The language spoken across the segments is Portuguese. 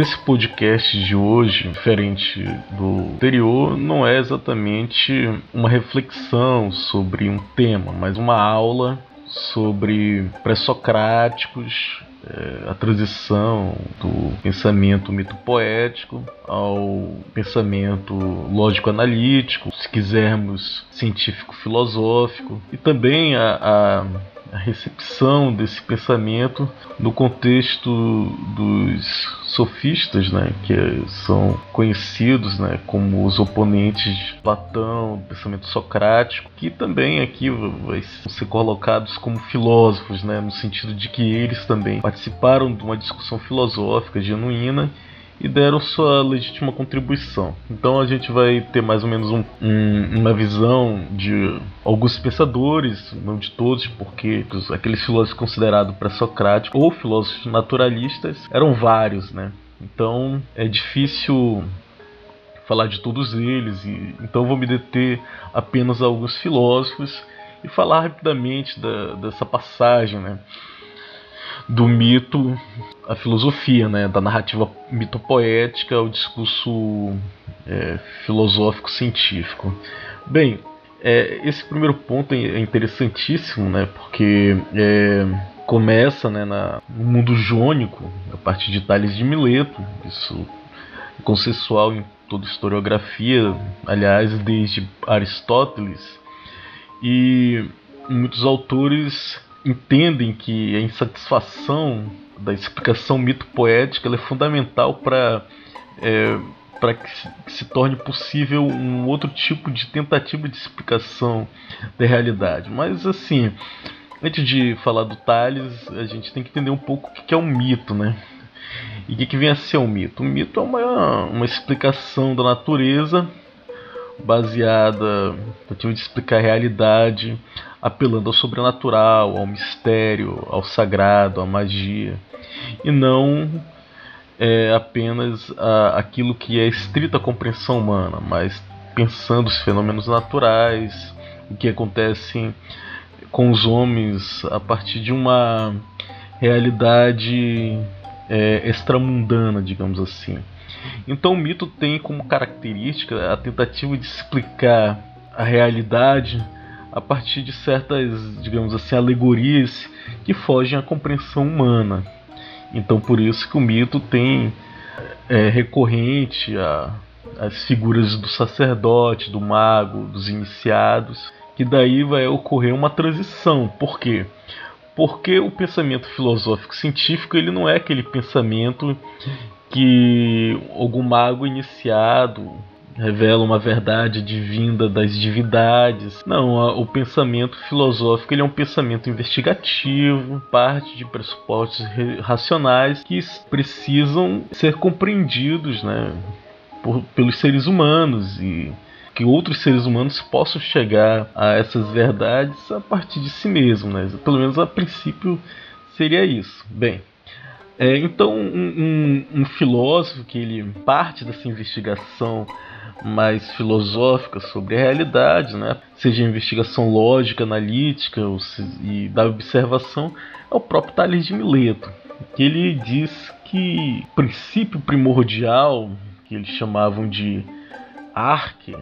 nesse podcast de hoje, diferente do anterior, não é exatamente uma reflexão sobre um tema, mas uma aula sobre pré-socráticos, é, a transição do pensamento mito-poético ao pensamento lógico-analítico, se quisermos científico-filosófico, e também a, a a recepção desse pensamento no contexto dos sofistas, né, que são conhecidos né, como os oponentes de Platão, do pensamento socrático, que também aqui vai ser colocados como filósofos, né, no sentido de que eles também participaram de uma discussão filosófica genuína e deram sua legítima contribuição. Então a gente vai ter mais ou menos um, um, uma visão de alguns pensadores, não de todos, porque aqueles filósofos considerados pré-socráticos ou filósofos naturalistas eram vários, né? Então é difícil falar de todos eles, e então vou me deter apenas a alguns filósofos e falar rapidamente da, dessa passagem, né? Do mito à filosofia, né, da narrativa mitopoética ao discurso é, filosófico científico. Bem, é, esse primeiro ponto é interessantíssimo, né, porque é, começa né, na, no mundo jônico, a partir de Tales de Mileto, isso é consensual em toda historiografia, aliás, desde Aristóteles, e muitos autores entendem que a insatisfação da explicação mito-poética é fundamental para é, para que, que, se torne possível um outro tipo de tentativa de explicação da realidade. Mas assim, antes de falar do Tales, a gente tem que entender um pouco o que é um mito, né? E o que, vem a ser um mito? Um mito é uma, uma explicação da natureza baseada, tentativa de explicar a realidade, apelando ao sobrenatural, ao mistério, ao sagrado, à magia, e não é, apenas a, aquilo que é estrita compreensão humana, mas pensando os fenômenos naturais, o que acontece com os homens a partir de uma realidade é, extramundana, digamos assim. Então o mito tem como característica a tentativa de explicar a realidade a partir de certas, digamos assim, alegorias que fogem à compreensão humana. Então por isso que o mito tem é, recorrente a, as figuras do sacerdote, do mago, dos iniciados, que daí vai ocorrer uma transição. Por quê? Porque o pensamento filosófico científico ele não é aquele pensamento que algum mago iniciado revela uma verdade divinda das divindades. Não, o pensamento filosófico ele é um pensamento investigativo, parte de pressupostos racionais que precisam ser compreendidos, né, por, pelos seres humanos e que outros seres humanos possam chegar a essas verdades a partir de si mesmo, né? Pelo menos a princípio seria isso. Bem, é, então, um, um, um, filósofo que ele parte dessa investigação mais filosófica sobre a realidade, né? seja investigação lógica, analítica ou se, e da observação, é o próprio Tales de Mileto, que ele diz que o princípio primordial, que eles chamavam de arque,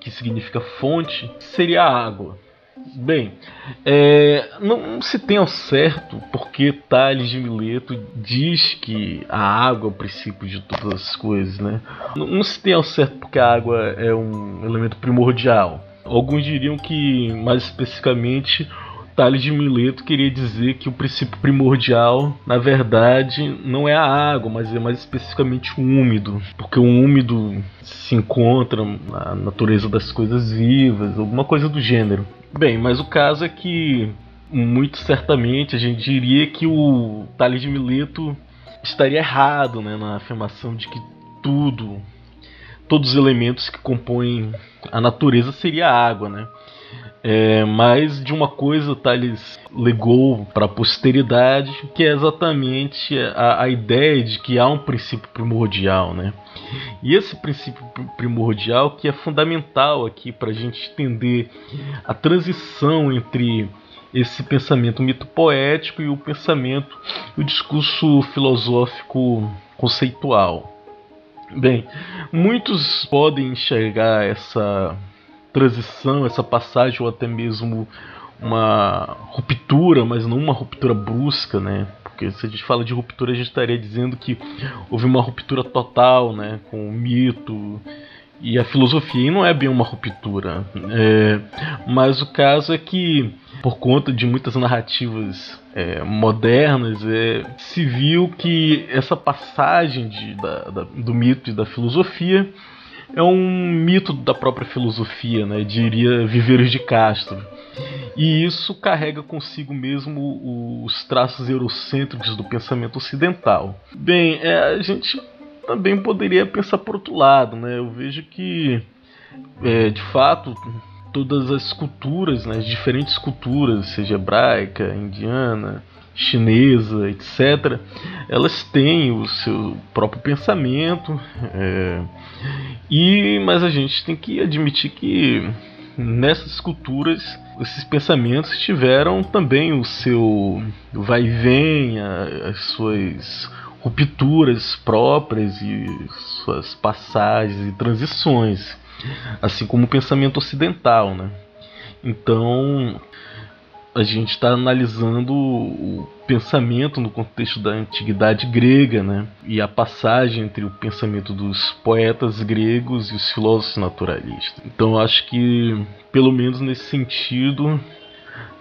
que significa fonte, seria a água. Bem, é, não se tem ao certo porque Tales de Mileto diz que a água é o princípio de todas as coisas, né? Não, não se tem ao certo porque a água é um elemento primordial. Alguns diriam que, mais especificamente, Tales de Mileto queria dizer que o princípio primordial, na verdade, não é a água, mas é mais especificamente o úmido, porque o úmido se encontra na natureza das coisas vivas, alguma coisa do gênero. Bem, mas o caso é que muito certamente a gente diria que o Tales de Mileto estaria errado né, na afirmação de que tudo, todos os elementos que compõem a natureza seria água, né? É, mas de uma coisa Tales legou para a posteridade, que é exatamente a, a, ideia de que há um princípio primordial, né? E esse princípio primordial que é fundamental aqui para a gente entender a transição entre esse pensamento mito poético e o pensamento, o discurso filosófico conceitual. Bem, muitos podem enxergar essa transição, essa passagem ou até mesmo uma ruptura, mas não uma ruptura brusca, né? Porque se a gente fala de ruptura, a gente estaria dizendo que houve uma ruptura total, né, com o mito e a filosofia, e não é bem uma ruptura. É, mas o caso é que, por conta de muitas narrativas é, modernas, é, se viu que essa passagem de, da, da, do mito e da filosofia é um mito da própria filosofia, né? diria Viveiros de Castro. E isso carrega consigo mesmo os traços eurocêntricos do pensamento ocidental. Bem, é, a gente também poderia pensar por outro lado, né? Eu vejo que, é, de fato, todas as culturas, né, as diferentes culturas, seja hebraica, indiana, chinesa, etc., elas têm o seu próprio pensamento, é, e mas a gente tem que admitir que nessas culturas esses pensamentos tiveram também o seu vai e vem, as suas rupturas próprias e suas passagens e transições, assim como o pensamento ocidental, né? Então, a gente está analisando o pensamento no contexto da antiguidade grega, né? E a passagem entre o pensamento dos poetas gregos e os filósofos naturalistas. Então acho que, pelo menos nesse sentido,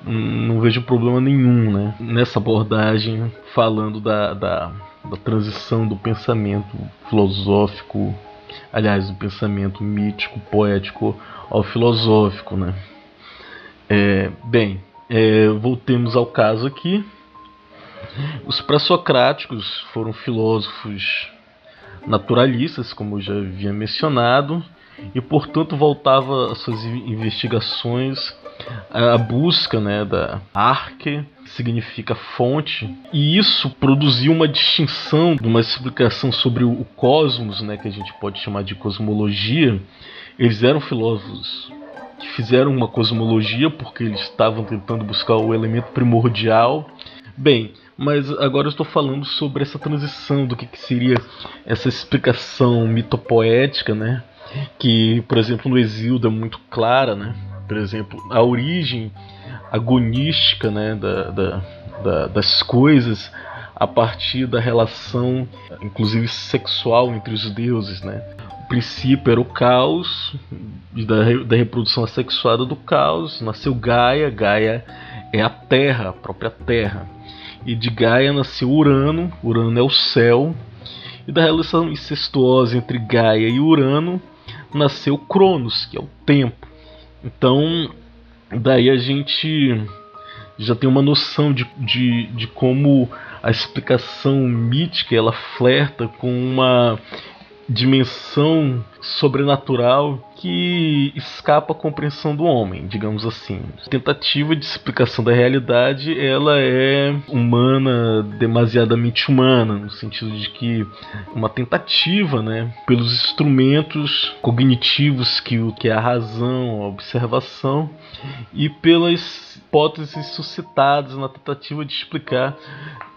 não vejo problema nenhum, né? Nessa abordagem falando da, da, da transição do pensamento filosófico, aliás, do pensamento mítico, poético ao filosófico, né? É, bem, é, voltemos ao caso aqui. Os pré-socráticos foram filósofos naturalistas, como eu já havia mencionado, e portanto voltava às suas investigações à busca né, da arque, que significa fonte, e isso produziu uma distinção uma explicação sobre o cosmos, né, que a gente pode chamar de cosmologia. Eles eram filósofos que fizeram uma cosmologia porque eles estavam tentando buscar o elemento primordial. Bem, mas agora eu estou falando sobre essa transição do que, que seria essa explicação mitopoética, né? Que, por exemplo, no Exildo é muito clara, né? Por exemplo, a origem agonística né, da, da, da, das coisas a partir da relação, inclusive sexual, entre os deuses, né? Princípio era o caos, da, da reprodução assexuada do caos, nasceu Gaia, Gaia é a terra, a própria terra. E de Gaia nasceu Urano, Urano é o céu, e da relação incestuosa entre Gaia e Urano nasceu Cronos, que é o tempo. Então, daí a gente já tem uma noção de, de, de como a explicação mítica ela flerta com uma dimensão sobrenatural que escapa à compreensão do homem, digamos assim. A tentativa de explicação da realidade, ela é humana, demasiadamente humana, no sentido de que uma tentativa, né, pelos instrumentos cognitivos que o que é a razão, a observação e pelas hipóteses suscitadas na tentativa de explicar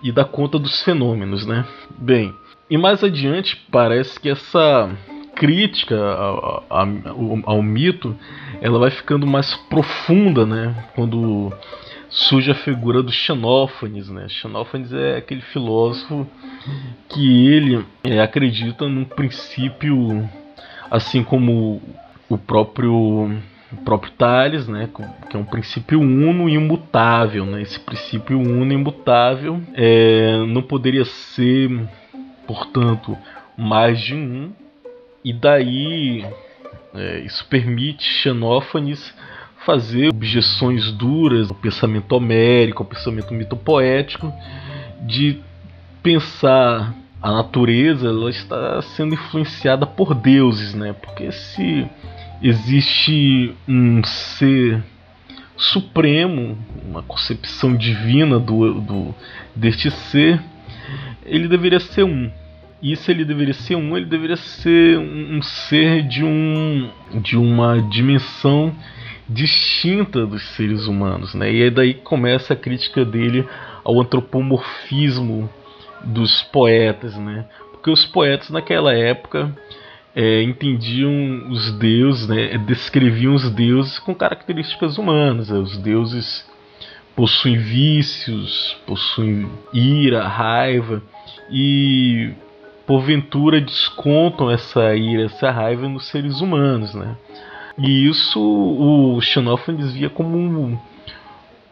e dar conta dos fenômenos, né? Bem, e mais adiante, parece que essa crítica ao, ao, ao, mito ela vai ficando mais profunda, né? Quando surge a figura do Xenófanes, né? Xenófanes é aquele filósofo que ele é, acredita num princípio, assim como o próprio o próprio Tales, né, que é um princípio uno e imutável, né? Esse princípio uno e imutável é, não poderia ser portanto, mais de um, e daí é, isso permite Xenófanes fazer objeções duras ao pensamento homérico, ao pensamento mitopoético, de pensar a natureza ela está sendo influenciada por deuses, né? Porque se existe um ser supremo, uma concepção divina do, do deste ser, ele deveria ser um. Se ele deveria ser um, ele deveria ser um, um ser de um de uma dimensão distinta dos seres humanos, né? E aí daí começa a crítica dele ao antropomorfismo dos poetas, né? porque os poetas naquela época é, entendiam os deuses, né, descreviam os deuses com características humanas. Né, os deuses possuem vícios, possuem ira, raiva e porventura descontam essa ira, essa raiva nos seres humanos, né? E isso o Xenófanes via como um,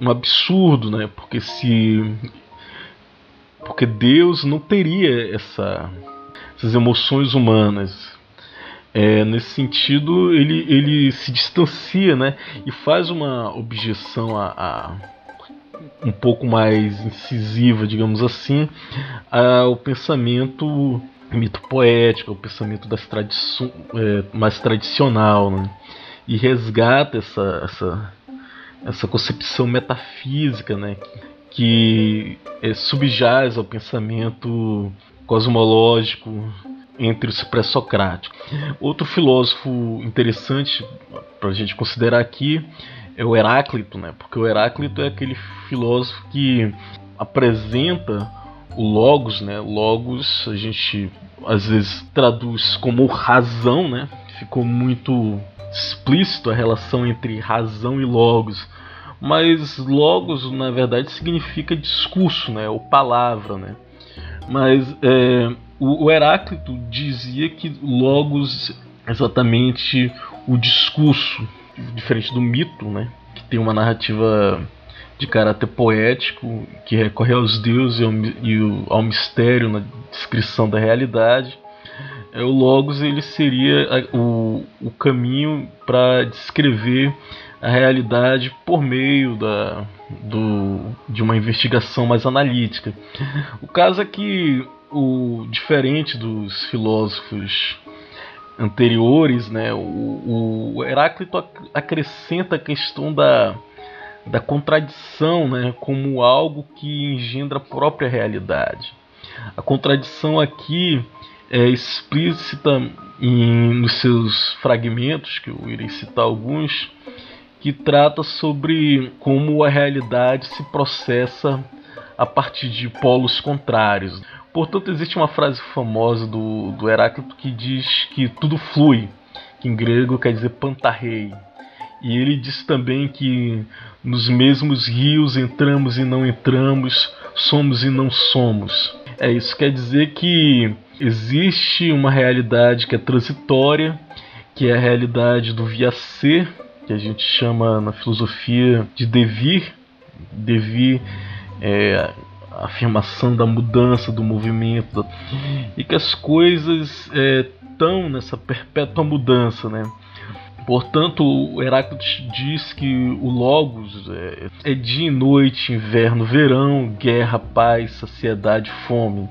um absurdo, né? Porque se porque Deus não teria essa, essas emoções humanas. É, nesse sentido, ele, ele se distancia né, e faz uma objeção a, a um pouco mais incisiva, digamos assim, ao pensamento mito poético, ao pensamento das é, mais tradicional, né? e resgata essa, essa, essa concepção metafísica, né? que é, subjaz ao pensamento cosmológico entre os pré-socráticos. Outro filósofo interessante para a gente considerar aqui é o Heráclito, né? Porque o Heráclito é aquele filósofo que apresenta o logos, né? Logos a gente às vezes traduz como razão, né? Ficou muito explícito a relação entre razão e logos. Mas logos, na verdade, significa discurso, né? Ou palavra, né? Mas é, o, Heráclito dizia que logos exatamente o discurso, diferente do mito, né? Que tem uma narrativa de caráter poético que recorre aos deuses e ao, ao mistério na descrição da realidade. É, o logos ele seria o, o caminho para descrever a realidade por meio da, do, de uma investigação mais analítica. O caso é que o diferente dos filósofos anteriores, né, o, o Heráclito acrescenta a questão da, da contradição né, como algo que engendra a própria realidade. A contradição aqui é explícita em, nos seus fragmentos, que eu irei citar alguns, que trata sobre como a realidade se processa a partir de polos contrários. Portanto, existe uma frase famosa do, do Heráclito que diz que tudo flui, que em grego quer dizer pantarrei. E ele diz também que nos mesmos rios entramos e não entramos, somos e não somos. É isso quer dizer que existe uma realidade que é transitória, que é a realidade do via ser, que a gente chama na filosofia de devir. Devir é afirmação da mudança, do movimento, e que as coisas estão é, nessa perpétua mudança, né? Portanto, Heráclito diz que o Logos é, é dia e noite, inverno, verão, guerra, paz, saciedade, fome,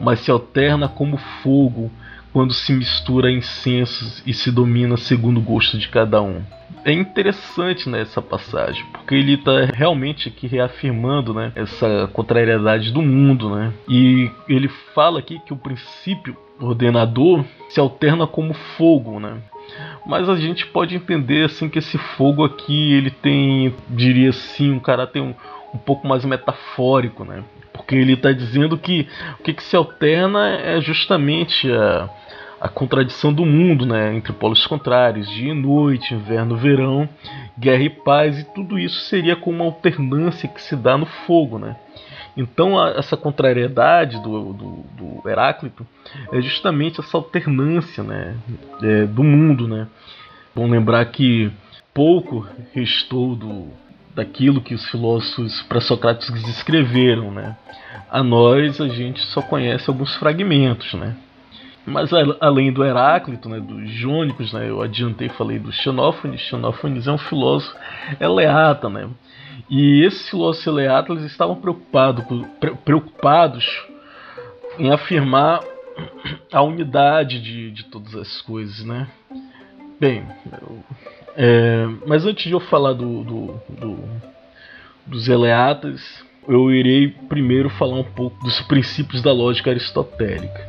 mas se alterna como fogo quando se mistura incensos e se domina segundo o gosto de cada um é interessante né, passagem, porque ele está realmente aqui reafirmando né, essa contrariedade do mundo. Né? E ele fala aqui que o princípio ordenador se alterna como fogo. Né? Mas a gente pode entender assim que esse fogo aqui ele tem, diria assim, um caráter um, um pouco mais metafórico, né? Porque ele está dizendo que o que, que se alterna é justamente a a contradição do mundo, né, entre polos contrários, dia e noite, inverno, verão, guerra e paz, e tudo isso seria como uma alternância que se dá no fogo, né? Então a, essa contrariedade do, do, do, Heráclito é justamente essa alternância, né, é, do mundo, né? Vamos lembrar que pouco restou do, daquilo que os filósofos pré-socráticos escreveram, né? A nós a gente só conhece alguns fragmentos, né? Mas além do Heráclito, né, dos Jônicos, né, eu adiantei falei do Xenófanes. Xenófanes é um filósofo eleata, né? E esses filósofos eleatas estavam preocupados, preocupados em afirmar a unidade de, de todas as coisas, né? Bem, eu, é, mas antes de eu falar do, do, do, dos Eleatas, eu irei primeiro falar um pouco dos princípios da lógica aristotélica.